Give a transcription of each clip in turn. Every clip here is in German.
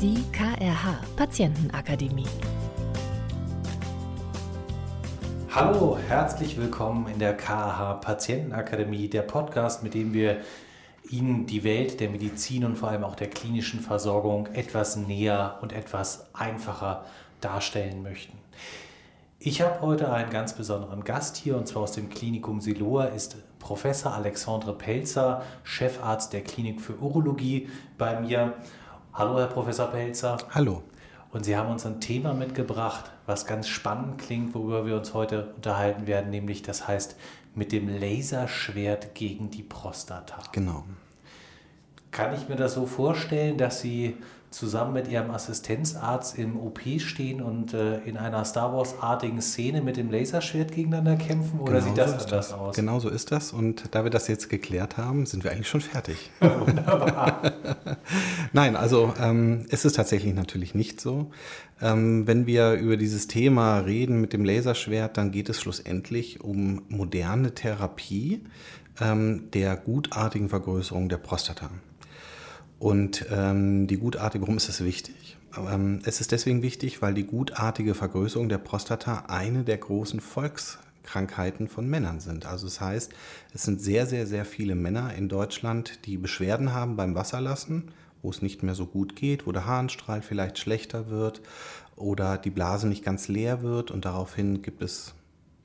Die KRH Patientenakademie. Hallo, herzlich willkommen in der KRH Patientenakademie, der Podcast, mit dem wir Ihnen die Welt der Medizin und vor allem auch der klinischen Versorgung etwas näher und etwas einfacher darstellen möchten. Ich habe heute einen ganz besonderen Gast hier und zwar aus dem Klinikum Siloa ist Professor Alexandre Pelzer, Chefarzt der Klinik für Urologie bei mir. Hallo, Herr Professor Pelzer. Hallo. Und Sie haben uns ein Thema mitgebracht, was ganz spannend klingt, worüber wir uns heute unterhalten werden, nämlich das heißt mit dem Laserschwert gegen die Prostata. Genau. Kann ich mir das so vorstellen, dass Sie zusammen mit ihrem Assistenzarzt im OP stehen und äh, in einer Star Wars-artigen Szene mit dem Laserschwert gegeneinander kämpfen? Oder genau sieht das so anders das. aus? Genau so ist das. Und da wir das jetzt geklärt haben, sind wir eigentlich schon fertig. Wunderbar. Nein, also ähm, es ist tatsächlich natürlich nicht so. Ähm, wenn wir über dieses Thema reden mit dem Laserschwert, dann geht es schlussendlich um moderne Therapie ähm, der gutartigen Vergrößerung der Prostata. Und ähm, die gutartige, warum ist das wichtig? Ähm, es ist deswegen wichtig, weil die gutartige Vergrößerung der Prostata eine der großen Volkskrankheiten von Männern sind. Also das heißt, es sind sehr, sehr, sehr viele Männer in Deutschland, die Beschwerden haben beim Wasserlassen, wo es nicht mehr so gut geht, wo der Harnstrahl vielleicht schlechter wird oder die Blase nicht ganz leer wird und daraufhin gibt es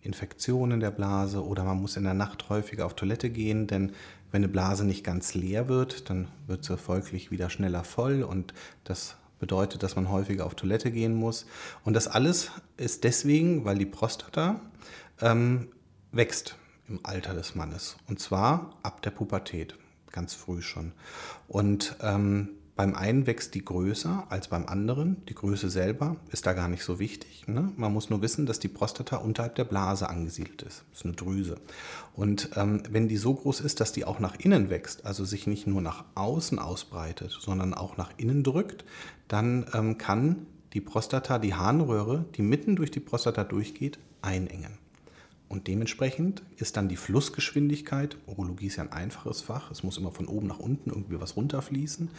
Infektionen der Blase oder man muss in der Nacht häufiger auf Toilette gehen, denn wenn eine Blase nicht ganz leer wird, dann wird sie folglich wieder schneller voll und das bedeutet, dass man häufiger auf Toilette gehen muss. Und das alles ist deswegen, weil die Prostata ähm, wächst im Alter des Mannes. Und zwar ab der Pubertät, ganz früh schon. Und ähm, beim einen wächst die größer als beim anderen. Die Größe selber ist da gar nicht so wichtig. Ne? Man muss nur wissen, dass die Prostata unterhalb der Blase angesiedelt ist. Das ist eine Drüse. Und ähm, wenn die so groß ist, dass die auch nach innen wächst, also sich nicht nur nach außen ausbreitet, sondern auch nach innen drückt, dann ähm, kann die Prostata, die Harnröhre, die mitten durch die Prostata durchgeht, einengen. Und dementsprechend ist dann die Flussgeschwindigkeit, Urologie ist ja ein einfaches Fach, es muss immer von oben nach unten irgendwie was runterfließen,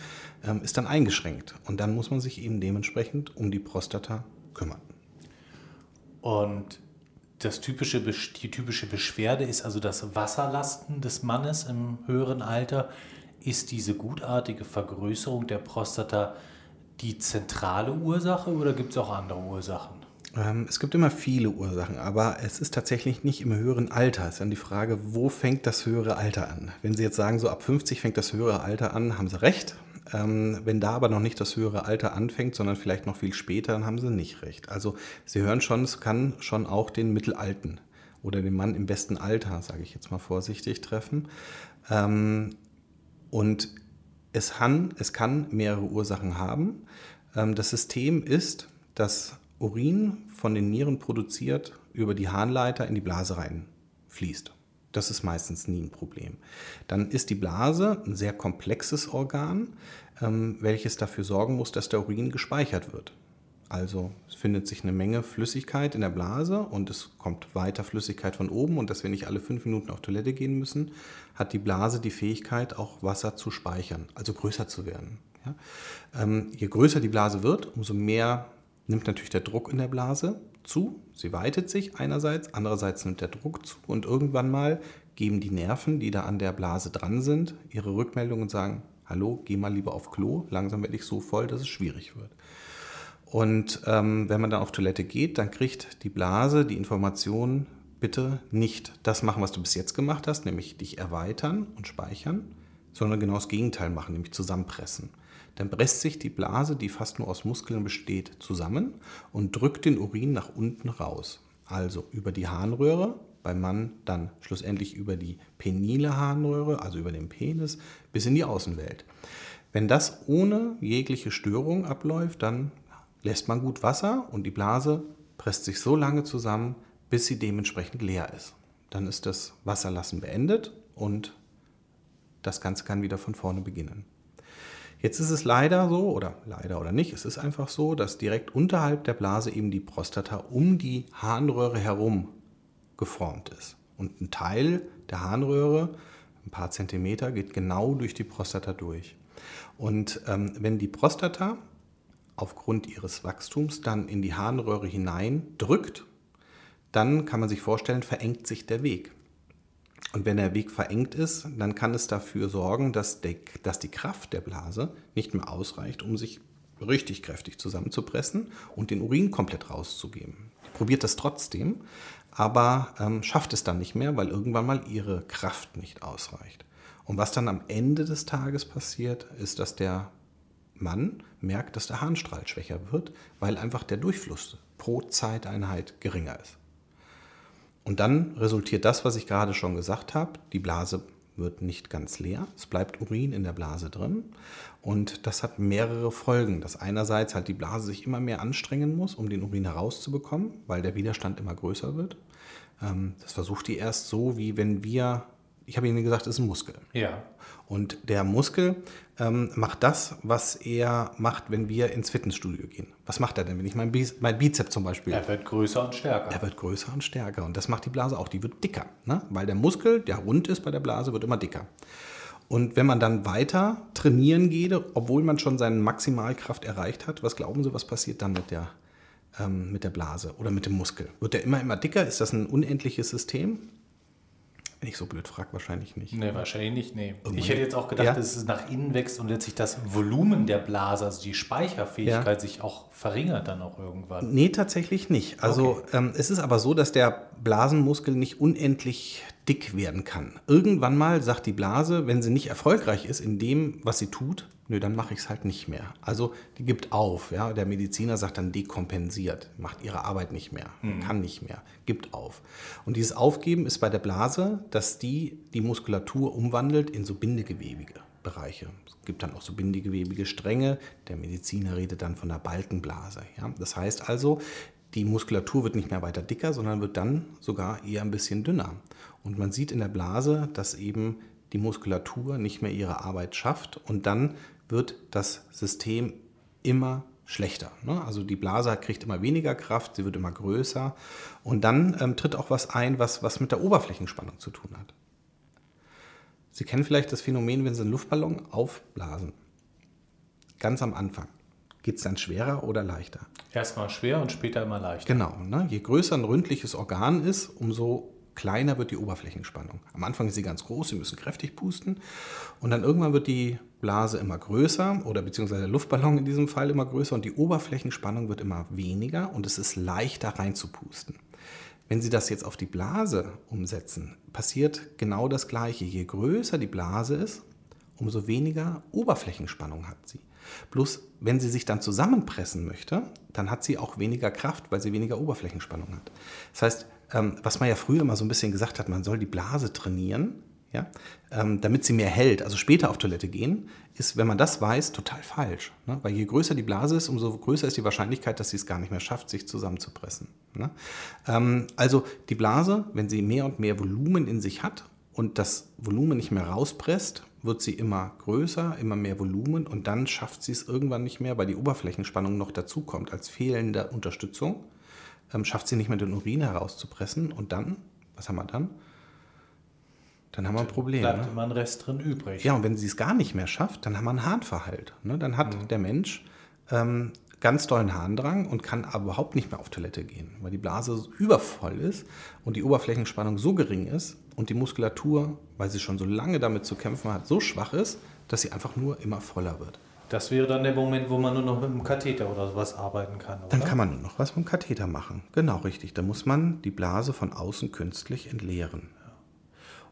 ähm, ist dann eingeschränkt. Und dann muss man sich eben dementsprechend um die Prostata kümmern. Und das typische, die typische Beschwerde ist also das Wasserlasten des Mannes im höheren Alter. Ist diese gutartige Vergrößerung der Prostata die zentrale Ursache oder gibt es auch andere Ursachen? Ähm, es gibt immer viele Ursachen, aber es ist tatsächlich nicht im höheren Alter. Es ist dann die Frage, wo fängt das höhere Alter an? Wenn Sie jetzt sagen, so ab 50 fängt das höhere Alter an, haben Sie recht. Ähm, wenn da aber noch nicht das höhere Alter anfängt, sondern vielleicht noch viel später, dann haben Sie nicht recht. Also Sie hören schon, es kann schon auch den Mittelalten oder den Mann im besten Alter, sage ich jetzt mal vorsichtig, treffen. Ähm, und es kann, es kann mehrere Ursachen haben. Das System ist, dass Urin von den Nieren produziert über die Harnleiter in die Blase reinfließt. Das ist meistens nie ein Problem. Dann ist die Blase ein sehr komplexes Organ, ähm, welches dafür sorgen muss, dass der Urin gespeichert wird. Also es findet sich eine Menge Flüssigkeit in der Blase und es kommt weiter Flüssigkeit von oben und dass wir nicht alle fünf Minuten auf Toilette gehen müssen, hat die Blase die Fähigkeit, auch Wasser zu speichern, also größer zu werden. Ja? Ähm, je größer die Blase wird, umso mehr nimmt natürlich der Druck in der Blase zu. Sie weitet sich einerseits, andererseits nimmt der Druck zu und irgendwann mal geben die Nerven, die da an der Blase dran sind, ihre Rückmeldung und sagen, hallo, geh mal lieber auf Klo, langsam werde ich so voll, dass es schwierig wird. Und ähm, wenn man dann auf Toilette geht, dann kriegt die Blase die Information, bitte nicht das machen, was du bis jetzt gemacht hast, nämlich dich erweitern und speichern, sondern genau das Gegenteil machen, nämlich zusammenpressen. Dann presst sich die Blase, die fast nur aus Muskeln besteht, zusammen und drückt den Urin nach unten raus. Also über die Harnröhre, beim Mann dann schlussendlich über die penile Harnröhre, also über den Penis, bis in die Außenwelt. Wenn das ohne jegliche Störung abläuft, dann lässt man gut Wasser und die Blase presst sich so lange zusammen, bis sie dementsprechend leer ist. Dann ist das Wasserlassen beendet und das Ganze kann wieder von vorne beginnen. Jetzt ist es leider so, oder leider oder nicht, es ist einfach so, dass direkt unterhalb der Blase eben die Prostata um die Harnröhre herum geformt ist. Und ein Teil der Harnröhre, ein paar Zentimeter, geht genau durch die Prostata durch. Und ähm, wenn die Prostata aufgrund ihres Wachstums dann in die Harnröhre hinein drückt, dann kann man sich vorstellen, verengt sich der Weg. Und wenn der Weg verengt ist, dann kann es dafür sorgen, dass, der, dass die Kraft der Blase nicht mehr ausreicht, um sich richtig kräftig zusammenzupressen und den Urin komplett rauszugeben. Die probiert das trotzdem, aber ähm, schafft es dann nicht mehr, weil irgendwann mal ihre Kraft nicht ausreicht. Und was dann am Ende des Tages passiert, ist, dass der Mann merkt, dass der Harnstrahl schwächer wird, weil einfach der Durchfluss pro Zeiteinheit geringer ist. Und dann resultiert das, was ich gerade schon gesagt habe, die Blase wird nicht ganz leer, es bleibt Urin in der Blase drin. Und das hat mehrere Folgen, dass einerseits halt die Blase sich immer mehr anstrengen muss, um den Urin herauszubekommen, weil der Widerstand immer größer wird. Ähm, das versucht die erst so, wie wenn wir ich habe Ihnen gesagt, es ist ein Muskel. Ja. Und der Muskel ähm, macht das, was er macht, wenn wir ins Fitnessstudio gehen. Was macht er denn, wenn ich mein, Biz mein Bizep zum Beispiel. Er wird größer und stärker. Er wird größer und stärker. Und das macht die Blase auch. Die wird dicker. Ne? Weil der Muskel, der rund ist bei der Blase, wird immer dicker. Und wenn man dann weiter trainieren geht, obwohl man schon seine Maximalkraft erreicht hat, was glauben Sie, was passiert dann mit der, ähm, mit der Blase oder mit dem Muskel? Wird der immer, immer dicker? Ist das ein unendliches System? Wenn ich so blöd frage, wahrscheinlich nicht. Nee, wahrscheinlich nicht, nee. Ich hätte jetzt auch gedacht, ja? dass es nach innen wächst und letztlich das Volumen der Blase, also die Speicherfähigkeit, ja. sich auch verringert dann auch irgendwann. Nee, tatsächlich nicht. Also okay. ähm, es ist aber so, dass der Blasenmuskel nicht unendlich dick werden kann. Irgendwann mal sagt die Blase, wenn sie nicht erfolgreich ist in dem, was sie tut, nö, dann mache ich es halt nicht mehr. Also die gibt auf. Ja? Der Mediziner sagt dann dekompensiert, macht ihre Arbeit nicht mehr, mhm. kann nicht mehr, gibt auf. Und dieses Aufgeben ist bei der Blase, dass die die Muskulatur umwandelt in so bindegewebige Bereiche. Es gibt dann auch so bindegewebige Stränge. Der Mediziner redet dann von der Balkenblase. Ja? Das heißt also, die Muskulatur wird nicht mehr weiter dicker, sondern wird dann sogar eher ein bisschen dünner. Und man sieht in der Blase, dass eben die Muskulatur nicht mehr ihre Arbeit schafft und dann wird das System immer schlechter. Ne? Also die Blase kriegt immer weniger Kraft, sie wird immer größer und dann ähm, tritt auch was ein, was, was mit der Oberflächenspannung zu tun hat. Sie kennen vielleicht das Phänomen, wenn Sie einen Luftballon aufblasen. Ganz am Anfang. Geht es dann schwerer oder leichter? Erstmal schwer und später immer leichter. Genau. Ne? Je größer ein ründliches Organ ist, umso kleiner wird die Oberflächenspannung. Am Anfang ist sie ganz groß, Sie müssen kräftig pusten und dann irgendwann wird die Blase immer größer oder beziehungsweise der Luftballon in diesem Fall immer größer und die Oberflächenspannung wird immer weniger und es ist leichter reinzupusten. Wenn Sie das jetzt auf die Blase umsetzen, passiert genau das Gleiche. Je größer die Blase ist, umso weniger Oberflächenspannung hat sie. Bloß wenn sie sich dann zusammenpressen möchte, dann hat sie auch weniger Kraft, weil sie weniger Oberflächenspannung hat. Das heißt, ähm, was man ja früher mal so ein bisschen gesagt hat, man soll die Blase trainieren, ja, ähm, damit sie mehr hält, also später auf Toilette gehen, ist, wenn man das weiß, total falsch. Ne? Weil je größer die Blase ist, umso größer ist die Wahrscheinlichkeit, dass sie es gar nicht mehr schafft, sich zusammenzupressen. Ne? Ähm, also die Blase, wenn sie mehr und mehr Volumen in sich hat und das Volumen nicht mehr rauspresst, wird sie immer größer, immer mehr Volumen und dann schafft sie es irgendwann nicht mehr, weil die Oberflächenspannung noch dazukommt als fehlende Unterstützung ähm, schafft sie nicht mehr den Urin herauszupressen und dann, was haben wir dann? Dann haben wir ein Problem. Bleibt ne? immer ein Rest drin übrig. Ja, und wenn sie es gar nicht mehr schafft, dann haben wir einen Harnverhalt. Ne? Dann hat mhm. der Mensch ähm, ganz dollen Harndrang und kann aber überhaupt nicht mehr auf Toilette gehen, weil die Blase übervoll ist und die Oberflächenspannung so gering ist und die Muskulatur, weil sie schon so lange damit zu kämpfen hat, so schwach ist, dass sie einfach nur immer voller wird. Das wäre dann der Moment, wo man nur noch mit einem Katheter oder sowas arbeiten kann. Oder? Dann kann man nur noch was mit dem Katheter machen. Genau, richtig. Da muss man die Blase von außen künstlich entleeren.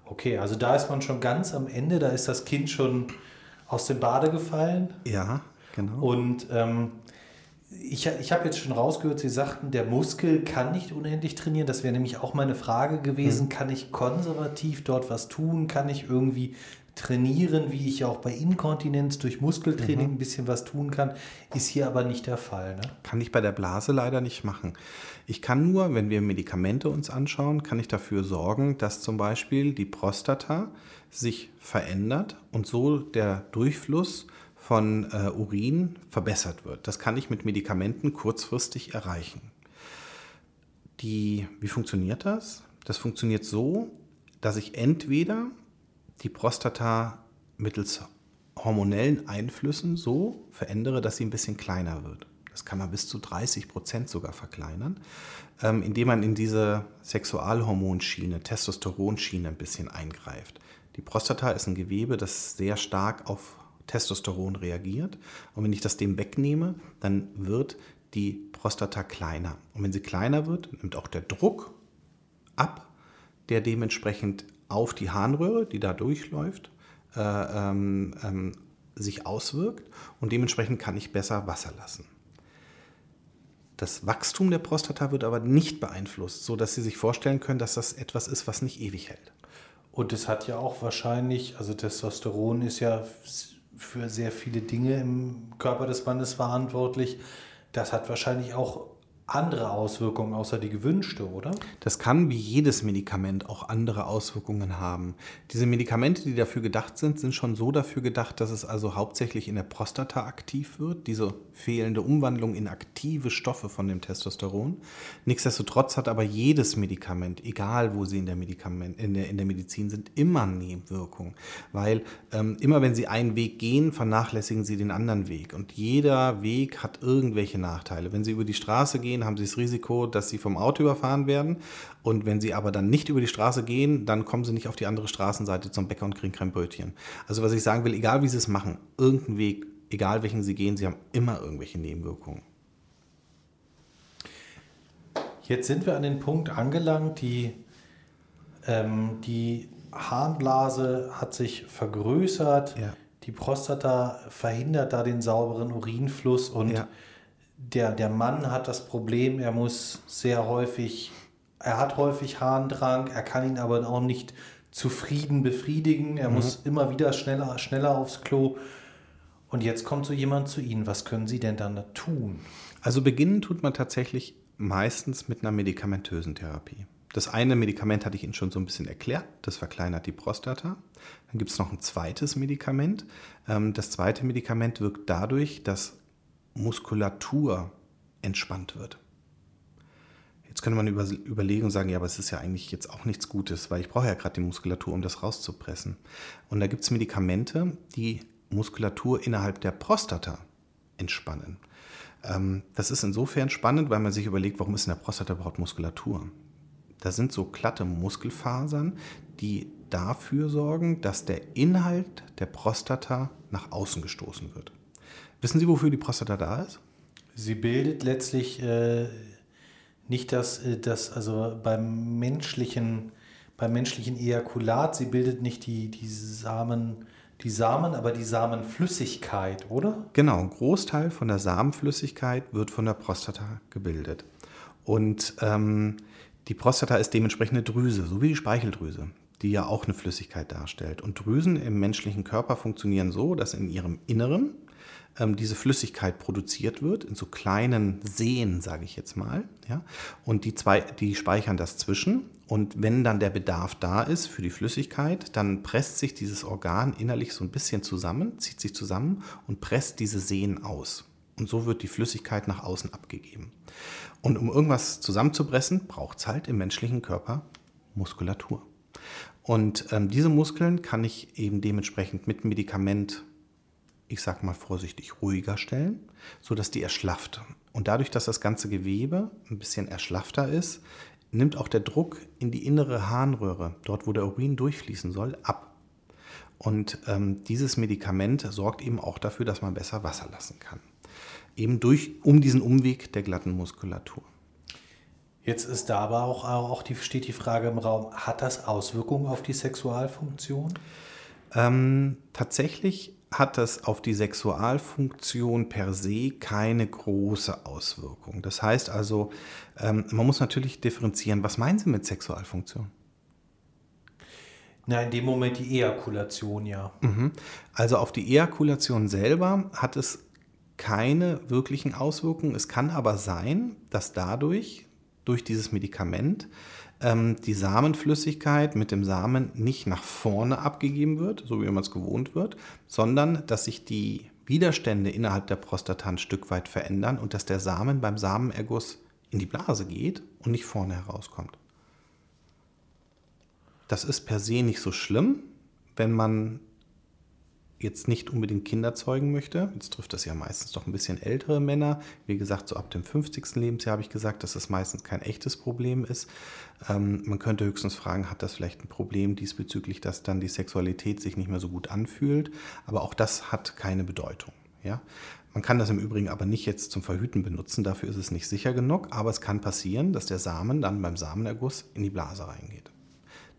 Okay, also da ist man schon ganz am Ende, da ist das Kind schon aus dem Bade gefallen. Ja, genau. Und ähm, ich, ich habe jetzt schon rausgehört, Sie sagten, der Muskel kann nicht unendlich trainieren. Das wäre nämlich auch meine Frage gewesen. Hm. Kann ich konservativ dort was tun? Kann ich irgendwie trainieren, wie ich auch bei Inkontinenz durch Muskeltraining mhm. ein bisschen was tun kann, ist hier aber nicht der Fall. Ne? Kann ich bei der Blase leider nicht machen. Ich kann nur, wenn wir Medikamente uns anschauen, kann ich dafür sorgen, dass zum Beispiel die Prostata sich verändert und so der Durchfluss von äh, Urin verbessert wird. Das kann ich mit Medikamenten kurzfristig erreichen. Die, wie funktioniert das? Das funktioniert so, dass ich entweder die Prostata mittels hormonellen Einflüssen so verändere, dass sie ein bisschen kleiner wird. Das kann man bis zu 30 Prozent sogar verkleinern, ähm, indem man in diese Sexualhormonschiene, Testosteronschiene ein bisschen eingreift. Die Prostata ist ein Gewebe, das sehr stark auf Testosteron reagiert. Und wenn ich das dem wegnehme, dann wird die Prostata kleiner. Und wenn sie kleiner wird, nimmt auch der Druck ab, der dementsprechend auf die Harnröhre, die da durchläuft, äh, ähm, ähm, sich auswirkt und dementsprechend kann ich besser Wasser lassen. Das Wachstum der Prostata wird aber nicht beeinflusst, sodass Sie sich vorstellen können, dass das etwas ist, was nicht ewig hält. Und es hat ja auch wahrscheinlich, also Testosteron ist ja für sehr viele Dinge im Körper des Mannes verantwortlich. Das hat wahrscheinlich auch andere Auswirkungen außer die gewünschte, oder? Das kann wie jedes Medikament auch andere Auswirkungen haben. Diese Medikamente, die dafür gedacht sind, sind schon so dafür gedacht, dass es also hauptsächlich in der Prostata aktiv wird, diese fehlende Umwandlung in aktive Stoffe von dem Testosteron. Nichtsdestotrotz hat aber jedes Medikament, egal wo sie in der, Medikament, in der, in der Medizin sind, immer Nebenwirkungen. Weil ähm, immer wenn sie einen Weg gehen, vernachlässigen sie den anderen Weg. Und jeder Weg hat irgendwelche Nachteile. Wenn sie über die Straße gehen, gehen, haben sie das Risiko, dass sie vom Auto überfahren werden. Und wenn sie aber dann nicht über die Straße gehen, dann kommen sie nicht auf die andere Straßenseite zum Bäcker und kriegen Crembrötchen. Also was ich sagen will, egal wie sie es machen, irgendein Weg, egal welchen sie gehen, sie haben immer irgendwelche Nebenwirkungen. Jetzt sind wir an den Punkt angelangt, die, ähm, die Harnblase hat sich vergrößert, ja. die Prostata verhindert da den sauberen Urinfluss und ja der, der Mann hat das Problem, er muss sehr häufig, er hat häufig Harndrang, er kann ihn aber auch nicht zufrieden befriedigen, er mhm. muss immer wieder schneller, schneller aufs Klo. Und jetzt kommt so jemand zu Ihnen, was können Sie denn dann tun? Also beginnen tut man tatsächlich meistens mit einer medikamentösen Therapie. Das eine Medikament hatte ich Ihnen schon so ein bisschen erklärt, das verkleinert die Prostata. Dann gibt es noch ein zweites Medikament. Ähm, das zweite Medikament wirkt dadurch, dass Muskulatur entspannt wird. Jetzt könnte man über, überlegen und sagen, ja, aber es ist ja eigentlich jetzt auch nichts Gutes, weil ich brauche ja gerade die Muskulatur, um das rauszupressen. Und da gibt es Medikamente, die Muskulatur innerhalb der Prostata entspannen. Ähm, das ist insofern spannend, weil man sich überlegt, warum ist in der Prostata überhaupt Muskulatur? Da sind so glatte Muskelfasern, die dafür sorgen, dass der Inhalt der Prostata nach außen gestoßen wird. Wissen Sie, wofür die Prostata da ist? Sie bildet letztlich äh, nicht das, äh, das, also beim menschlichen, beim menschlichen Ejakulat, sie bildet nicht die, die Samen, die Samen, aber die Samenflüssigkeit, oder? Genau, ein Großteil von der Samenflüssigkeit wird von der Prostata gebildet. Und ähm, die Prostata ist dementsprechend eine Drüse, so wie die Speicheldrüse, die ja auch eine Flüssigkeit darstellt. Und Drüsen im menschlichen Körper funktionieren so, dass in ihrem Inneren ähm, diese Flüssigkeit produziert wird, in so kleinen Seen, sage ich jetzt mal. Ja? Und die, zwei, die speichern das zwischen. Und wenn dann der Bedarf da ist für die Flüssigkeit, dann presst sich dieses Organ innerlich so ein bisschen zusammen, zieht sich zusammen und presst diese Seen aus. Und so wird die Flüssigkeit nach außen abgegeben. Und um irgendwas zusammenzupressen, braucht es halt im menschlichen Körper Muskulatur. Und ähm, diese Muskeln kann ich eben dementsprechend mit Medikament ich sage mal vorsichtig, ruhiger stellen, sodass die erschlafft. Und dadurch, dass das ganze Gewebe ein bisschen erschlaffter ist, nimmt auch der Druck in die innere Harnröhre, dort wo der Urin durchfließen soll, ab. Und ähm, dieses Medikament sorgt eben auch dafür, dass man besser Wasser lassen kann. Eben durch, um diesen Umweg der glatten Muskulatur. Jetzt ist da aber auch, auch die, steht die Frage im Raum, hat das Auswirkungen auf die Sexualfunktion? Ähm, tatsächlich hat das auf die Sexualfunktion per se keine große Auswirkung. Das heißt also, ähm, man muss natürlich differenzieren. Was meinen Sie mit Sexualfunktion? Na, in dem Moment die Ejakulation, ja. Mhm. Also auf die Ejakulation selber hat es keine wirklichen Auswirkungen. Es kann aber sein, dass dadurch, durch dieses Medikament, ähm, die Samenflüssigkeit mit dem Samen nicht nach vorne abgegeben wird, so wie man es gewohnt wird, sondern dass sich die Widerstände innerhalb der Prostata ein Stück weit verändern und dass der Samen beim Samenerguss in die Blase geht und nicht vorne herauskommt. Das ist per se nicht so schlimm, wenn man jetzt nicht unbedingt Kinder zeugen möchte, jetzt trifft das ja meistens doch ein bisschen ältere Männer, wie gesagt, so ab dem 50. Lebensjahr habe ich gesagt, dass das meistens kein echtes Problem ist. Ähm, man könnte höchstens fragen, hat das vielleicht ein Problem diesbezüglich, dass dann die Sexualität sich nicht mehr so gut anfühlt, aber auch das hat keine Bedeutung. Ja? Man kann das im Übrigen aber nicht jetzt zum Verhüten benutzen, dafür ist es nicht sicher genug, aber es kann passieren, dass der Samen dann beim Samenerguss in die Blase reingeht.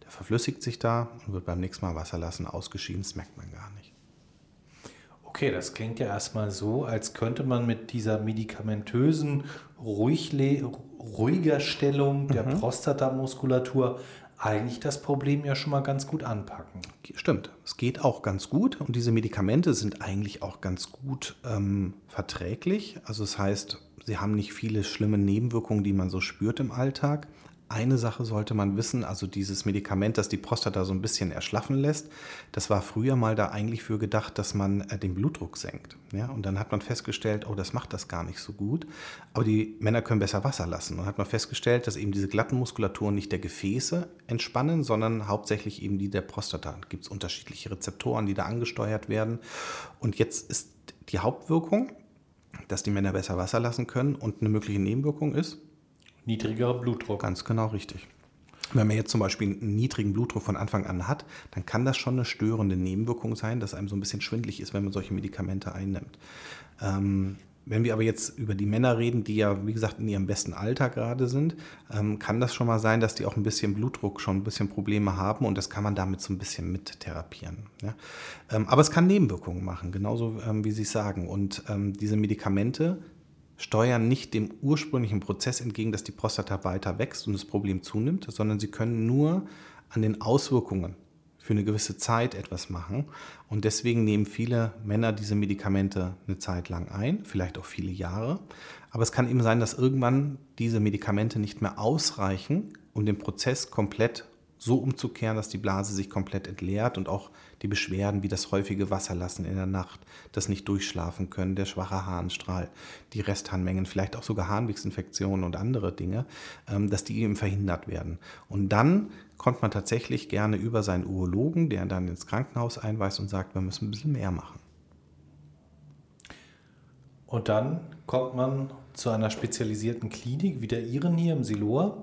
Der verflüssigt sich da und wird beim nächsten Mal Wasser lassen ausgeschieden, das merkt man gar nicht. Okay, das klingt ja erstmal so, als könnte man mit dieser medikamentösen ruhiger Stellung der mhm. Prostatamuskulatur eigentlich das Problem ja schon mal ganz gut anpacken. Stimmt, es geht auch ganz gut und diese Medikamente sind eigentlich auch ganz gut ähm, verträglich. Also das heißt, sie haben nicht viele schlimme Nebenwirkungen, die man so spürt im Alltag. Eine Sache sollte man wissen, also dieses Medikament, das die Prostata so ein bisschen erschlaffen lässt, das war früher mal da eigentlich für gedacht, dass man äh, den Blutdruck senkt. Ja? Und dann hat man festgestellt, oh, das macht das gar nicht so gut. Aber die Männer können besser Wasser lassen. Und dann hat man festgestellt, dass eben diese glatten Muskulaturen nicht der Gefäße entspannen, sondern hauptsächlich eben die der Prostata. Da gibt es unterschiedliche Rezeptoren, die da angesteuert werden. Und jetzt ist die Hauptwirkung, dass die Männer besser Wasser lassen können und eine mögliche Nebenwirkung ist, Niedrigerer Blutdruck. Ganz genau richtig. Wenn man jetzt zum Beispiel einen niedrigen Blutdruck von Anfang an hat, dann kann das schon eine störende Nebenwirkung sein, dass einem so ein bisschen schwindlig ist, wenn man solche Medikamente einnimmt. Ähm, wenn wir aber jetzt über die Männer reden, die ja, wie gesagt, in ihrem besten Alter gerade sind, ähm, kann das schon mal sein, dass die auch ein bisschen Blutdruck schon ein bisschen Probleme haben und das kann man damit so ein bisschen mit therapieren. Ja? Ähm, aber es kann Nebenwirkungen machen, genauso ähm, wie Sie es sagen. Und ähm, diese Medikamente steuern nicht dem ursprünglichen Prozess entgegen, dass die Prostata weiter wächst und das Problem zunimmt, sondern sie können nur an den Auswirkungen für eine gewisse Zeit etwas machen. Und deswegen nehmen viele Männer diese Medikamente eine Zeit lang ein, vielleicht auch viele Jahre. Aber es kann eben sein, dass irgendwann diese Medikamente nicht mehr ausreichen, um den Prozess komplett so umzukehren, dass die Blase sich komplett entleert und auch die Beschwerden wie das häufige Wasserlassen in der Nacht, das nicht durchschlafen können, der schwache Harnstrahl, die Restharnmengen, vielleicht auch sogar Harnwegsinfektionen und andere Dinge, ähm, dass die eben verhindert werden. Und dann kommt man tatsächlich gerne über seinen Urologen, der dann ins Krankenhaus einweist und sagt, wir müssen ein bisschen mehr machen. Und dann kommt man zu einer spezialisierten Klinik, wie der Ihren hier im Siloa.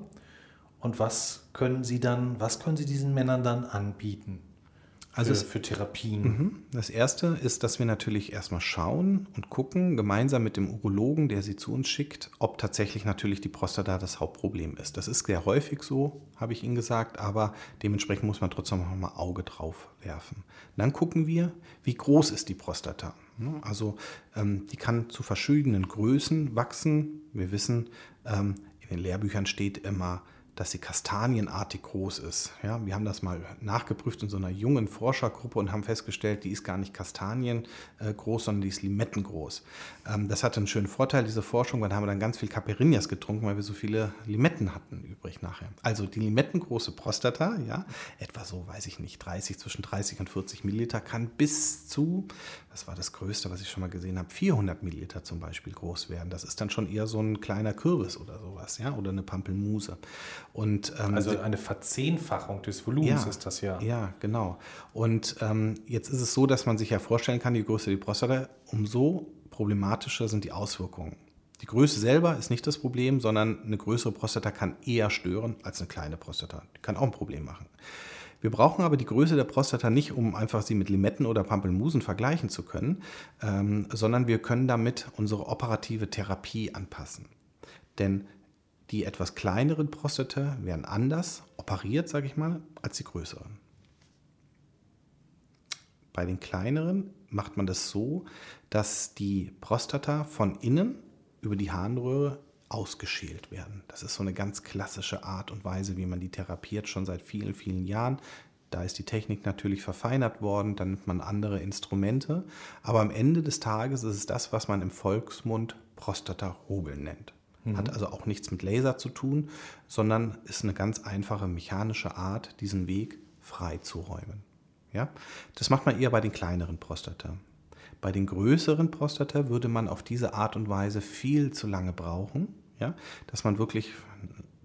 Und was können Sie dann, was können Sie diesen Männern dann anbieten? Also für, für Therapien. Mhm. Das erste ist, dass wir natürlich erstmal schauen und gucken, gemeinsam mit dem Urologen, der sie zu uns schickt, ob tatsächlich natürlich die Prostata das Hauptproblem ist. Das ist sehr häufig so, habe ich Ihnen gesagt, aber dementsprechend muss man trotzdem noch mal Auge drauf werfen. Dann gucken wir, wie groß ist die Prostata. Also ähm, die kann zu verschiedenen Größen wachsen. Wir wissen, ähm, in den Lehrbüchern steht immer dass sie kastanienartig groß ist. Ja, wir haben das mal nachgeprüft in so einer jungen Forschergruppe und haben festgestellt, die ist gar nicht Kastanien äh, groß, sondern die ist Limetten groß. Ähm, das hatte einen schönen Vorteil, diese Forschung, weil haben wir dann ganz viel Caperinas getrunken, weil wir so viele Limetten hatten übrig nachher. Also die limettengroße Prostata, ja, etwa so, weiß ich nicht, 30, zwischen 30 und 40 Milliliter, kann bis zu, das war das Größte, was ich schon mal gesehen habe, 400 Milliliter zum Beispiel groß werden. Das ist dann schon eher so ein kleiner Kürbis oder sowas, ja, oder eine Pampelmuse. Und, ähm, also eine Verzehnfachung des Volumens ja, ist das ja. Ja, genau. Und ähm, jetzt ist es so, dass man sich ja vorstellen kann, je größer die Prostata, umso problematischer sind die Auswirkungen. Die Größe selber ist nicht das Problem, sondern eine größere Prostata kann eher stören als eine kleine Prostata. Die kann auch ein Problem machen. Wir brauchen aber die Größe der Prostata nicht, um einfach sie mit Limetten oder Pampelmusen vergleichen zu können, ähm, sondern wir können damit unsere operative Therapie anpassen. Denn die etwas kleineren Prostata werden anders operiert, sage ich mal, als die größeren. Bei den kleineren macht man das so, dass die Prostata von innen über die Harnröhre ausgeschält werden. Das ist so eine ganz klassische Art und Weise, wie man die therapiert, schon seit vielen, vielen Jahren. Da ist die Technik natürlich verfeinert worden, dann nimmt man andere Instrumente. Aber am Ende des Tages ist es das, was man im Volksmund Prostata-Hobeln nennt. Mhm. Hat also auch nichts mit Laser zu tun, sondern ist eine ganz einfache mechanische Art, diesen Weg freizuräumen. Ja? Das macht man eher bei den kleineren Prostata. Bei den größeren Prostata würde man auf diese Art und Weise viel zu lange brauchen, ja? dass man wirklich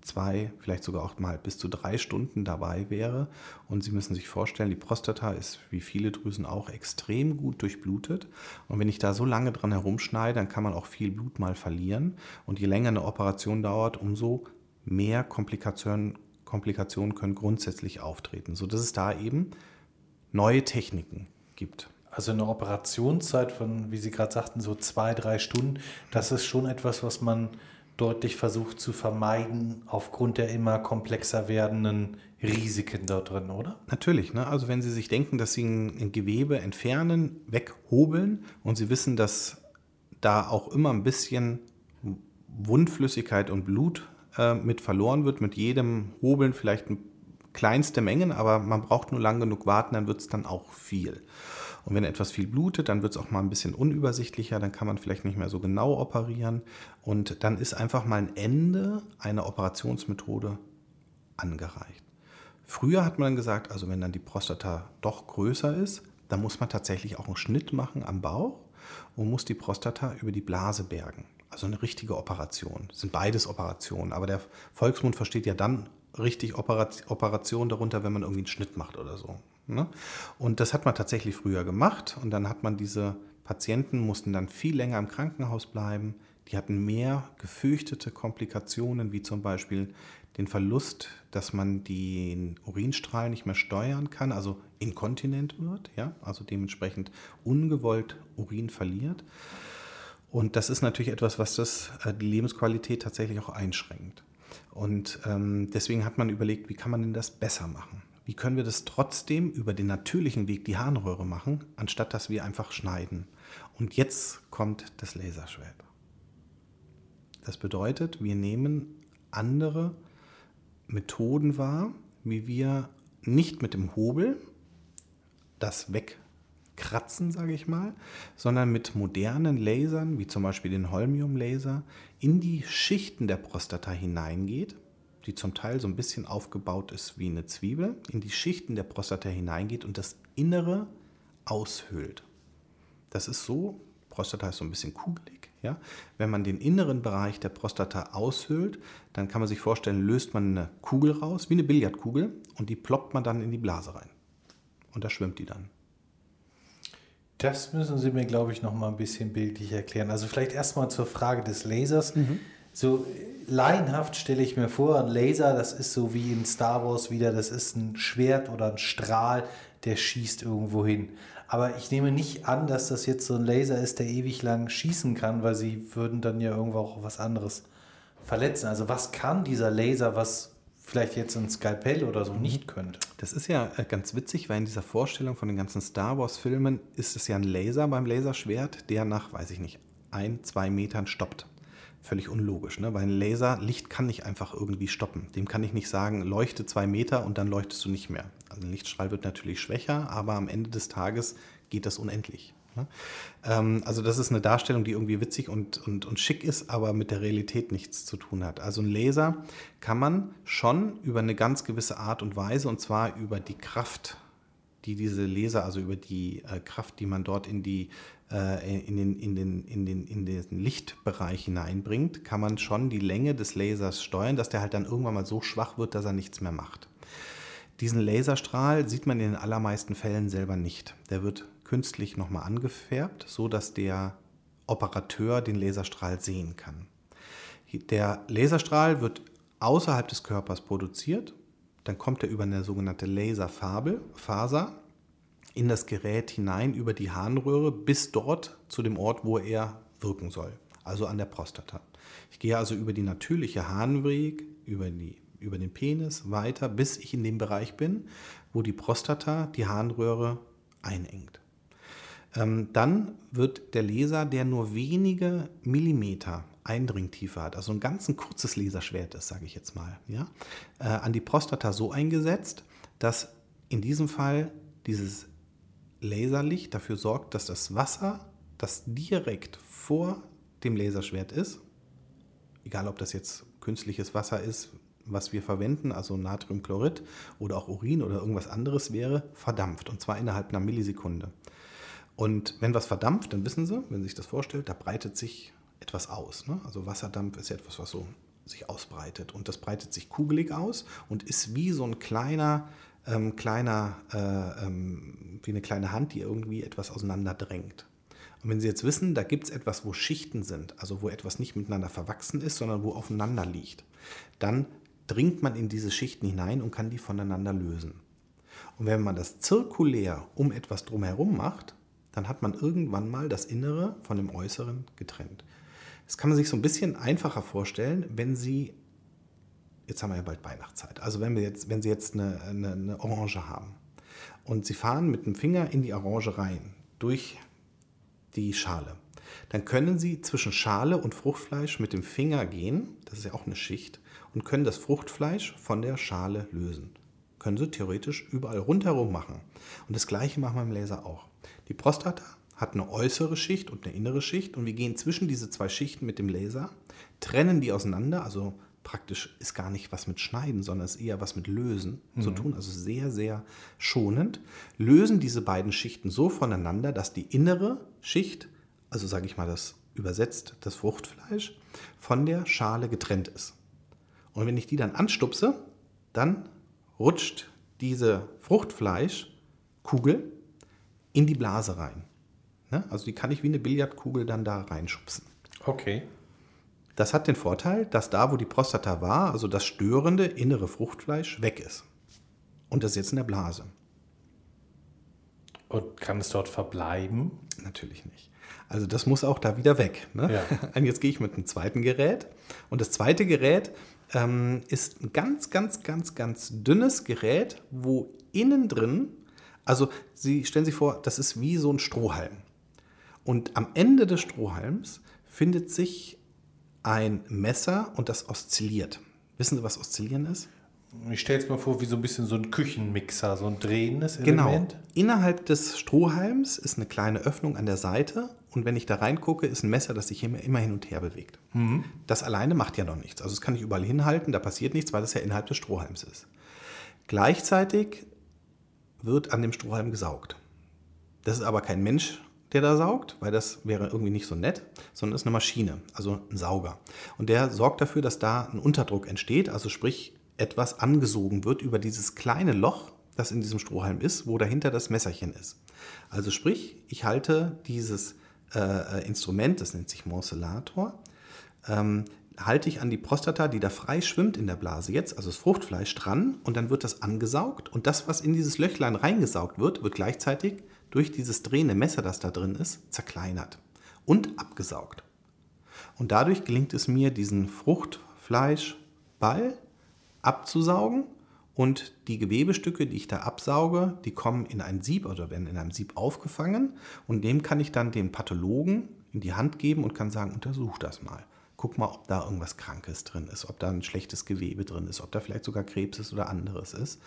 zwei, vielleicht sogar auch mal bis zu drei Stunden dabei wäre. Und Sie müssen sich vorstellen, die Prostata ist wie viele Drüsen auch extrem gut durchblutet. Und wenn ich da so lange dran herumschneide, dann kann man auch viel Blut mal verlieren. Und je länger eine Operation dauert, umso mehr Komplikationen, Komplikationen können grundsätzlich auftreten, sodass es da eben neue Techniken gibt. Also eine Operationszeit von, wie Sie gerade sagten, so zwei, drei Stunden, das ist schon etwas, was man deutlich versucht zu vermeiden aufgrund der immer komplexer werdenden Risiken da drin, oder? Natürlich. Ne? Also wenn Sie sich denken, dass Sie ein, ein Gewebe entfernen, weghobeln und Sie wissen, dass da auch immer ein bisschen Wundflüssigkeit und Blut äh, mit verloren wird, mit jedem Hobeln vielleicht kleinste Mengen, aber man braucht nur lang genug warten, dann wird es dann auch viel. Und wenn etwas viel blutet, dann wird es auch mal ein bisschen unübersichtlicher, dann kann man vielleicht nicht mehr so genau operieren. Und dann ist einfach mal ein Ende einer Operationsmethode angereicht. Früher hat man gesagt, also wenn dann die Prostata doch größer ist, dann muss man tatsächlich auch einen Schnitt machen am Bauch und muss die Prostata über die Blase bergen. Also eine richtige Operation. Das sind beides Operationen, aber der Volksmund versteht ja dann richtig Operation darunter, wenn man irgendwie einen Schnitt macht oder so. Ne? Und das hat man tatsächlich früher gemacht und dann hat man diese Patienten mussten dann viel länger im Krankenhaus bleiben. Die hatten mehr gefürchtete Komplikationen, wie zum Beispiel den Verlust, dass man den Urinstrahl nicht mehr steuern kann, also inkontinent wird, ja, also dementsprechend ungewollt Urin verliert. Und das ist natürlich etwas, was das, äh, die Lebensqualität tatsächlich auch einschränkt. Und ähm, deswegen hat man überlegt, wie kann man denn das besser machen? Wie können wir das trotzdem über den natürlichen Weg, die Harnröhre machen, anstatt dass wir einfach schneiden? Und jetzt kommt das Laserschwert. Das bedeutet, wir nehmen andere Methoden wahr, wie wir nicht mit dem Hobel das wegkratzen, sage ich mal, sondern mit modernen Lasern, wie zum Beispiel den Holmium-Laser, in die Schichten der Prostata hineingeht die zum Teil so ein bisschen aufgebaut ist wie eine Zwiebel, in die Schichten der Prostata hineingeht und das Innere aushöhlt. Das ist so, Prostata ist so ein bisschen kugelig. Ja? Wenn man den inneren Bereich der Prostata aushöhlt, dann kann man sich vorstellen, löst man eine Kugel raus, wie eine Billardkugel, und die ploppt man dann in die Blase rein. Und da schwimmt die dann. Das müssen Sie mir, glaube ich, noch mal ein bisschen bildlich erklären. Also vielleicht erstmal zur Frage des Lasers. Mhm. So laienhaft stelle ich mir vor, ein Laser, das ist so wie in Star Wars wieder, das ist ein Schwert oder ein Strahl, der schießt irgendwo hin. Aber ich nehme nicht an, dass das jetzt so ein Laser ist, der ewig lang schießen kann, weil sie würden dann ja irgendwo auch was anderes verletzen. Also was kann dieser Laser, was vielleicht jetzt ein Skalpell oder so nicht könnte? Das ist ja äh, ganz witzig, weil in dieser Vorstellung von den ganzen Star Wars-Filmen ist es ja ein Laser beim Laserschwert, der nach, weiß ich nicht, ein, zwei Metern stoppt völlig unlogisch, ne? weil ein Laser, Licht kann nicht einfach irgendwie stoppen. Dem kann ich nicht sagen, leuchte zwei Meter und dann leuchtest du nicht mehr. Also ein Lichtstrahl wird natürlich schwächer, aber am Ende des Tages geht das unendlich. Ne? Ähm, also das ist eine Darstellung, die irgendwie witzig und, und, und schick ist, aber mit der Realität nichts zu tun hat. Also ein Laser kann man schon über eine ganz gewisse Art und Weise, und zwar über die Kraft, die diese Laser, also über die äh, Kraft, die man dort in die in, den, in, den, in, den, in den Lichtbereich hineinbringt, kann man schon die Länge des Lasers steuern, dass der halt dann irgendwann mal so schwach wird, dass er nichts mehr macht. Diesen Laserstrahl sieht man in den allermeisten Fällen selber nicht. Der wird künstlich nochmal angefärbt, so dass der Operateur den Laserstrahl sehen kann. Der Laserstrahl wird außerhalb des Körpers produziert, dann kommt er über eine sogenannte Laserfaser in das Gerät hinein über die Harnröhre bis dort zu dem Ort, wo er wirken soll, also an der Prostata. Ich gehe also über die natürliche Harnweg, über, die, über den Penis weiter, bis ich in dem Bereich bin, wo die Prostata die Harnröhre einengt. Ähm, dann wird der Laser, der nur wenige Millimeter Eindringtiefe hat, also ein ganz ein kurzes Laserschwert ist, sage ich jetzt mal, ja, äh, an die Prostata so eingesetzt, dass in diesem Fall dieses Laserlicht dafür sorgt, dass das Wasser, das direkt vor dem Laserschwert ist, egal ob das jetzt künstliches Wasser ist, was wir verwenden, also Natriumchlorid oder auch Urin oder irgendwas anderes wäre, verdampft und zwar innerhalb einer Millisekunde. Und wenn was verdampft, dann wissen Sie, wenn Sie sich das vorstellt, da breitet sich etwas aus. Ne? Also Wasserdampf ist ja etwas, was so sich ausbreitet. Und das breitet sich kugelig aus und ist wie so ein kleiner, ähm, kleiner, äh, ähm, wie eine kleine Hand, die irgendwie etwas auseinanderdrängt. Und wenn Sie jetzt wissen, da gibt es etwas, wo Schichten sind, also wo etwas nicht miteinander verwachsen ist, sondern wo aufeinander liegt, dann dringt man in diese Schichten hinein und kann die voneinander lösen. Und wenn man das zirkulär um etwas drumherum macht, dann hat man irgendwann mal das Innere von dem Äußeren getrennt. Das kann man sich so ein bisschen einfacher vorstellen, wenn Sie, jetzt haben wir ja bald Weihnachtszeit, also wenn, wir jetzt, wenn Sie jetzt eine, eine, eine Orange haben und Sie fahren mit dem Finger in die Orange rein, durch die Schale, dann können Sie zwischen Schale und Fruchtfleisch mit dem Finger gehen, das ist ja auch eine Schicht, und können das Fruchtfleisch von der Schale lösen. Können Sie theoretisch überall rundherum machen. Und das gleiche machen wir im Laser auch. Die Prostata hat eine äußere Schicht und eine innere Schicht und wir gehen zwischen diese zwei Schichten mit dem Laser, trennen die auseinander, also praktisch ist gar nicht was mit Schneiden, sondern ist eher was mit Lösen mhm. zu tun, also sehr, sehr schonend, lösen diese beiden Schichten so voneinander, dass die innere Schicht, also sage ich mal das übersetzt, das Fruchtfleisch, von der Schale getrennt ist. Und wenn ich die dann anstupse, dann rutscht diese Fruchtfleischkugel in die Blase rein. Ne? Also die kann ich wie eine Billardkugel dann da reinschubsen. Okay. Das hat den Vorteil, dass da, wo die Prostata war, also das störende innere Fruchtfleisch, weg ist. Und das ist jetzt in der Blase. Und kann es dort verbleiben? Natürlich nicht. Also das muss auch da wieder weg. Ne? Ja. Und jetzt gehe ich mit einem zweiten Gerät. Und das zweite Gerät ähm, ist ein ganz, ganz, ganz, ganz dünnes Gerät, wo innen drin, also Sie stellen sich vor, das ist wie so ein Strohhalm. Und am Ende des Strohhalms findet sich ein Messer und das oszilliert. Wissen Sie, was Oszillieren ist? Ich stelle es mir vor, wie so ein bisschen so ein Küchenmixer, so ein drehendes genau. Element. Genau. Innerhalb des Strohhalms ist eine kleine Öffnung an der Seite und wenn ich da reingucke, ist ein Messer, das sich immer, immer hin und her bewegt. Mhm. Das alleine macht ja noch nichts. Also das kann ich überall hinhalten, da passiert nichts, weil das ja innerhalb des Strohhalms ist. Gleichzeitig wird an dem Strohhalm gesaugt. Das ist aber kein Mensch, der da saugt, weil das wäre irgendwie nicht so nett, sondern ist eine Maschine, also ein Sauger. Und der sorgt dafür, dass da ein Unterdruck entsteht, also sprich etwas angesogen wird über dieses kleine Loch, das in diesem Strohhalm ist, wo dahinter das Messerchen ist. Also sprich, ich halte dieses äh, Instrument, das nennt sich Morcellator, ähm, halte ich an die Prostata, die da frei schwimmt in der Blase jetzt, also das Fruchtfleisch dran und dann wird das angesaugt und das, was in dieses Löchlein reingesaugt wird, wird gleichzeitig durch dieses drehende Messer, das da drin ist, zerkleinert und abgesaugt. Und dadurch gelingt es mir, diesen Fruchtfleischball abzusaugen und die Gewebestücke, die ich da absauge, die kommen in ein Sieb oder werden in einem Sieb aufgefangen und dem kann ich dann den Pathologen in die Hand geben und kann sagen, untersuch das mal. Guck mal, ob da irgendwas Krankes drin ist, ob da ein schlechtes Gewebe drin ist, ob da vielleicht sogar Krebs ist oder anderes ist.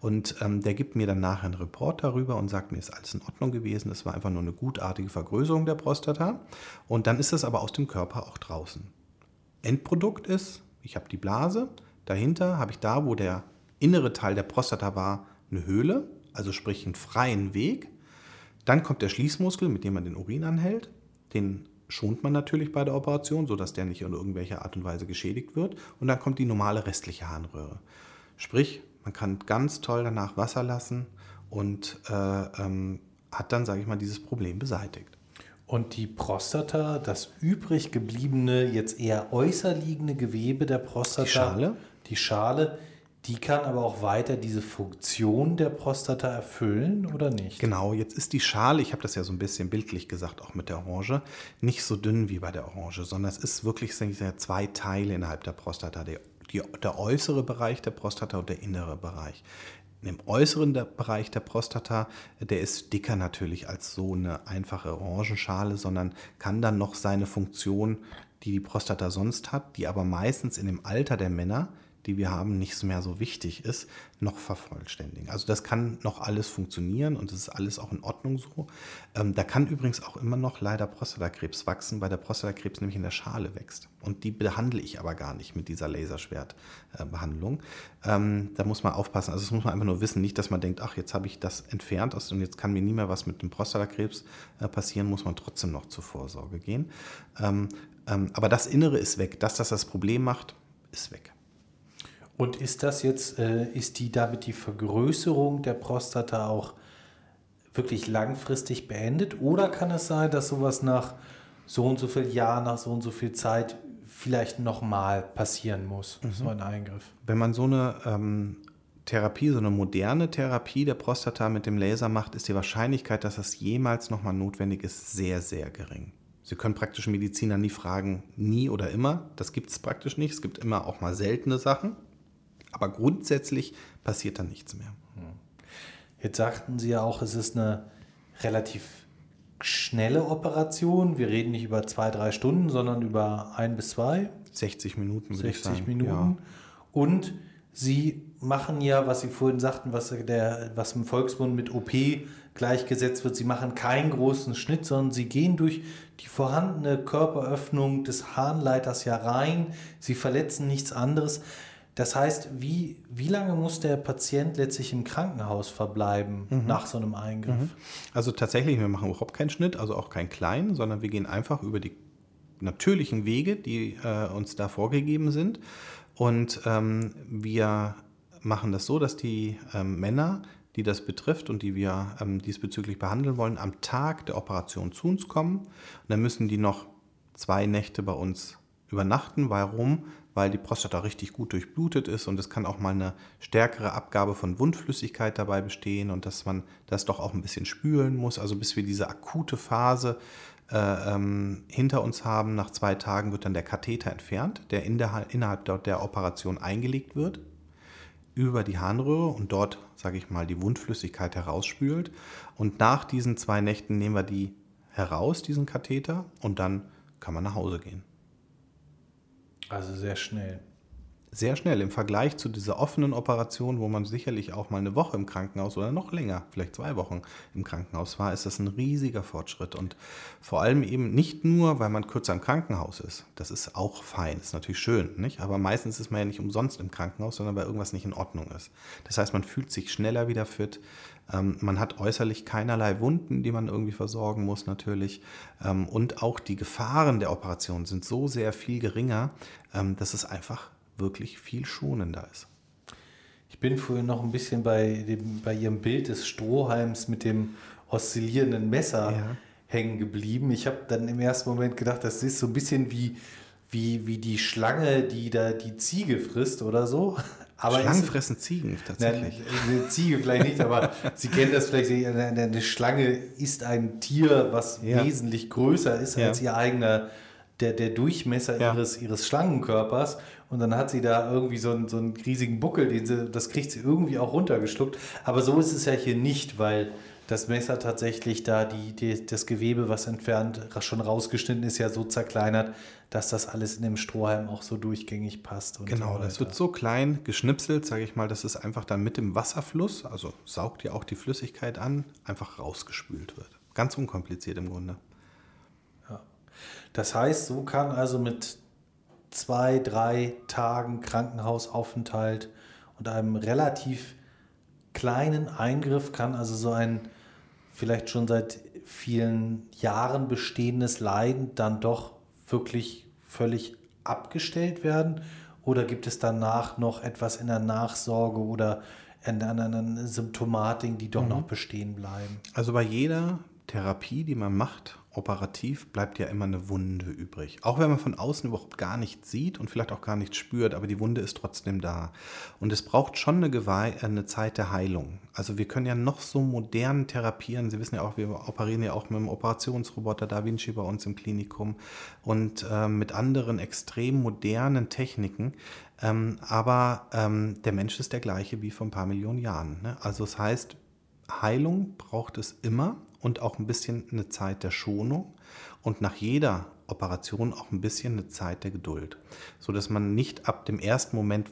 Und ähm, der gibt mir dann nachher einen Report darüber und sagt, mir ist alles in Ordnung gewesen. Es war einfach nur eine gutartige Vergrößerung der Prostata. Und dann ist das aber aus dem Körper auch draußen. Endprodukt ist, ich habe die Blase, dahinter habe ich da, wo der innere Teil der Prostata war eine Höhle, also sprich einen freien Weg. Dann kommt der Schließmuskel, mit dem man den Urin anhält. Den schont man natürlich bei der Operation, sodass der nicht in irgendwelcher Art und Weise geschädigt wird. Und dann kommt die normale restliche Harnröhre. Sprich, man kann ganz toll danach Wasser lassen und äh, ähm, hat dann, sage ich mal, dieses Problem beseitigt. Und die Prostata, das übrig gebliebene, jetzt eher äußer liegende Gewebe der Prostata, die Schale, die Schale die kann aber auch weiter diese Funktion der Prostata erfüllen oder nicht? Genau, jetzt ist die Schale, ich habe das ja so ein bisschen bildlich gesagt, auch mit der Orange, nicht so dünn wie bei der Orange, sondern es ist wirklich zwei Teile innerhalb der Prostata. Der, die, der äußere Bereich der Prostata und der innere Bereich. Im äußeren der Bereich der Prostata, der ist dicker natürlich als so eine einfache Orangenschale, sondern kann dann noch seine Funktion, die die Prostata sonst hat, die aber meistens in dem Alter der Männer die wir haben, nicht mehr so wichtig ist, noch vervollständigen. Also das kann noch alles funktionieren und es ist alles auch in Ordnung so. Ähm, da kann übrigens auch immer noch leider Prostatakrebs wachsen, weil der Prostatakrebs nämlich in der Schale wächst. Und die behandle ich aber gar nicht mit dieser Laserschwertbehandlung. Ähm, da muss man aufpassen. Also das muss man einfach nur wissen, nicht, dass man denkt, ach, jetzt habe ich das entfernt und jetzt kann mir nie mehr was mit dem Prostatakrebs äh, passieren, muss man trotzdem noch zur Vorsorge gehen. Ähm, ähm aber das Innere ist weg. Dass das das Problem macht, ist weg. Und ist das jetzt, äh, ist die damit die Vergrößerung der Prostata auch wirklich langfristig beendet? Oder kann es sein, dass sowas nach so und so viel Jahren, nach so und so viel Zeit vielleicht nochmal passieren muss, mhm. so ein Eingriff? Wenn man so eine ähm, Therapie, so eine moderne Therapie der Prostata mit dem Laser macht, ist die Wahrscheinlichkeit, dass das jemals nochmal notwendig ist, sehr, sehr gering. Sie können praktisch Mediziner nie fragen, nie oder immer. Das gibt es praktisch nicht. Es gibt immer auch mal seltene Sachen. Aber grundsätzlich passiert dann nichts mehr. Hm. Jetzt sagten Sie ja auch, es ist eine relativ schnelle Operation. Wir reden nicht über zwei, drei Stunden, sondern über ein bis zwei. 60 Minuten, würde 60 ich sagen. Minuten. Ja. Und Sie machen ja, was Sie vorhin sagten, was, der, was im Volksmund mit OP gleichgesetzt wird. Sie machen keinen großen Schnitt, sondern Sie gehen durch die vorhandene Körperöffnung des Harnleiters ja rein. Sie verletzen nichts anderes. Das heißt, wie, wie lange muss der Patient letztlich im Krankenhaus verbleiben mhm. nach so einem Eingriff? Mhm. Also tatsächlich, wir machen überhaupt keinen Schnitt, also auch keinen kleinen, sondern wir gehen einfach über die natürlichen Wege, die äh, uns da vorgegeben sind. Und ähm, wir machen das so, dass die ähm, Männer, die das betrifft und die wir ähm, diesbezüglich behandeln wollen, am Tag der Operation zu uns kommen. Und dann müssen die noch zwei Nächte bei uns übernachten. Warum? Weil die Prostata richtig gut durchblutet ist und es kann auch mal eine stärkere Abgabe von Wundflüssigkeit dabei bestehen und dass man das doch auch ein bisschen spülen muss. Also bis wir diese akute Phase äh, ähm, hinter uns haben, nach zwei Tagen wird dann der Katheter entfernt, der, in der innerhalb der, Operation eingelegt wird über die Harnröhre und dort, sage ich mal, die Wundflüssigkeit herausspült. Und nach diesen zwei Nächten nehmen wir die heraus, diesen Katheter, und dann kann man nach Hause gehen. Also sehr schnell. Sehr schnell im Vergleich zu dieser offenen Operation, wo man sicherlich auch mal eine Woche im Krankenhaus oder noch länger, vielleicht zwei Wochen im Krankenhaus war, ist das ein riesiger Fortschritt. Und vor allem eben nicht nur, weil man kürzer im Krankenhaus ist. Das ist auch fein, ist natürlich schön, nicht? Aber meistens ist man ja nicht umsonst im Krankenhaus, sondern weil irgendwas nicht in Ordnung ist. Das heißt, man fühlt sich schneller wieder fit, ähm, man hat äußerlich keinerlei Wunden, die man irgendwie versorgen muss natürlich. Ähm, und auch die Gefahren der Operation sind so sehr viel geringer, ähm, dass es einfach wirklich viel schonender ist. Ich bin vorhin noch ein bisschen bei, dem, bei Ihrem Bild des Strohhalms mit dem oszillierenden Messer ja. hängen geblieben. Ich habe dann im ersten Moment gedacht, das ist so ein bisschen wie, wie, wie die Schlange, die da die Ziege frisst oder so. Aber Schlangen fressen Ziegen tatsächlich. eine Ziege vielleicht nicht, aber Sie kennen das vielleicht. Eine, eine Schlange ist ein Tier, was ja. wesentlich größer ist ja. als ihr eigener, der, der Durchmesser ja. ihres, ihres Schlangenkörpers. Und dann hat sie da irgendwie so einen, so einen riesigen Buckel, den sie, das kriegt sie irgendwie auch runtergeschluckt. Aber so ist es ja hier nicht, weil das Messer tatsächlich da die, die, das Gewebe, was entfernt schon rausgeschnitten ist, ja so zerkleinert, dass das alles in dem Strohhalm auch so durchgängig passt. genau, so das wird so klein geschnipselt, sage ich mal, dass es einfach dann mit dem Wasserfluss, also saugt ja auch die Flüssigkeit an, einfach rausgespült wird. Ganz unkompliziert im Grunde. Das heißt, so kann also mit zwei, drei Tagen Krankenhausaufenthalt und einem relativ kleinen Eingriff kann also so ein vielleicht schon seit vielen Jahren bestehendes Leiden dann doch wirklich völlig abgestellt werden? Oder gibt es danach noch etwas in der Nachsorge oder in einer Symptomatik, die doch mhm. noch bestehen bleiben? Also bei jeder Therapie, die man macht, operativ bleibt ja immer eine Wunde übrig. Auch wenn man von außen überhaupt gar nichts sieht und vielleicht auch gar nichts spürt, aber die Wunde ist trotzdem da. Und es braucht schon eine, Geweih, eine Zeit der Heilung. Also wir können ja noch so modern therapieren. Sie wissen ja auch, wir operieren ja auch mit dem Operationsroboter Da Vinci bei uns im Klinikum und äh, mit anderen extrem modernen Techniken. Ähm, aber ähm, der Mensch ist der gleiche wie vor ein paar Millionen Jahren. Ne? Also das heißt, Heilung braucht es immer und auch ein bisschen eine Zeit der Schonung und nach jeder Operation auch ein bisschen eine Zeit der Geduld, so dass man nicht ab dem ersten Moment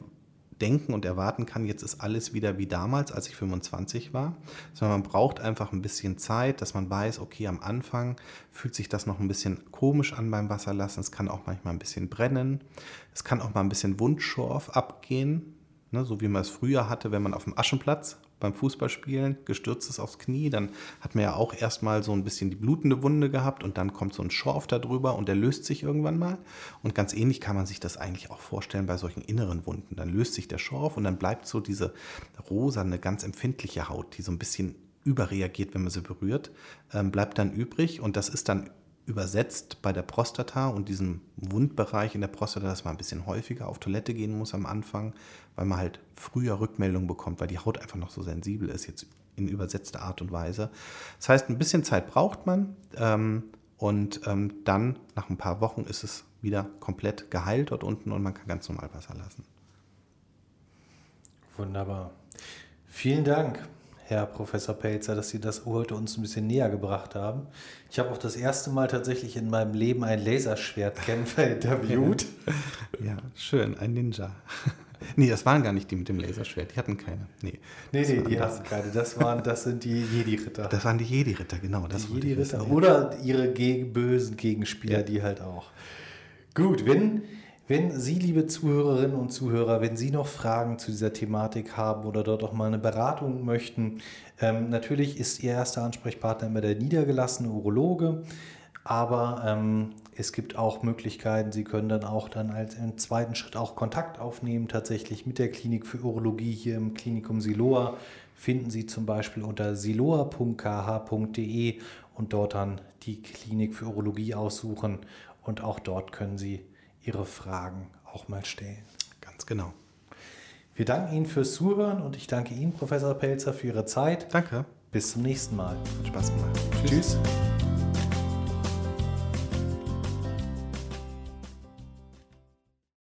denken und erwarten kann, jetzt ist alles wieder wie damals, als ich 25 war, sondern man braucht einfach ein bisschen Zeit, dass man weiß, okay, am Anfang fühlt sich das noch ein bisschen komisch an beim Wasserlassen, es kann auch manchmal ein bisschen brennen, es kann auch mal ein bisschen Wundschorf abgehen, ne, so wie man es früher hatte, wenn man auf dem Aschenplatz beim Fußballspielen, gestürzt ist aufs Knie, dann hat man ja auch erstmal so ein bisschen die blutende Wunde gehabt und dann kommt so ein Schorf da drüber und der löst sich irgendwann mal. Und ganz ähnlich kann man sich das eigentlich auch vorstellen bei solchen inneren Wunden. Dann löst sich der Schorf und dann bleibt so diese rosa, eine ganz empfindliche Haut, die so ein bisschen überreagiert, wenn man sie berührt, ähm, bleibt dann übrig und das ist dann übersetzt bei der Prostata und diesem Wundbereich in der Prostata, dass man ein bisschen häufiger auf Toilette gehen muss am Anfang, weil man halt früher Rückmeldungen bekommt, weil die Haut einfach noch so sensibel ist, jetzt in übersetzter Art und Weise. Das heißt, ein bisschen Zeit braucht man ähm, und ähm, dann nach ein paar Wochen ist es wieder komplett geheilt dort unten und man kann ganz normal Wasser lassen. Wunderbar. Vielen Dank. Herr Professor Pelzer, dass Sie das heute uns ein bisschen näher gebracht haben. Ich habe auch das erste Mal tatsächlich in meinem Leben ein Laserschwertkämpfer interviewt. Ja, schön, ein Ninja. Nee, das waren gar nicht die mit dem Laserschwert, die hatten keine. Nee, nee, nee die hatten keine. Das, waren, das sind die Jedi-Ritter. Das waren die Jedi-Ritter, genau. Das die Jedi-Ritter. Oder ihre geg bösen Gegenspieler, ja. die halt auch. Gut, wenn wenn Sie, liebe Zuhörerinnen und Zuhörer, wenn Sie noch Fragen zu dieser Thematik haben oder dort auch mal eine Beratung möchten, ähm, natürlich ist Ihr erster Ansprechpartner immer der niedergelassene Urologe, aber ähm, es gibt auch Möglichkeiten, Sie können dann auch dann als im zweiten Schritt auch Kontakt aufnehmen, tatsächlich mit der Klinik für Urologie hier im Klinikum Siloa. Finden Sie zum Beispiel unter siloa.kh.de und dort dann die Klinik für Urologie aussuchen und auch dort können Sie Ihre Fragen auch mal stellen. Ganz genau. Wir danken Ihnen fürs Zuhören und ich danke Ihnen, Professor Pelzer, für Ihre Zeit. Danke. Bis zum nächsten Mal. Hat Spaß gemacht. Tschüss. Tschüss.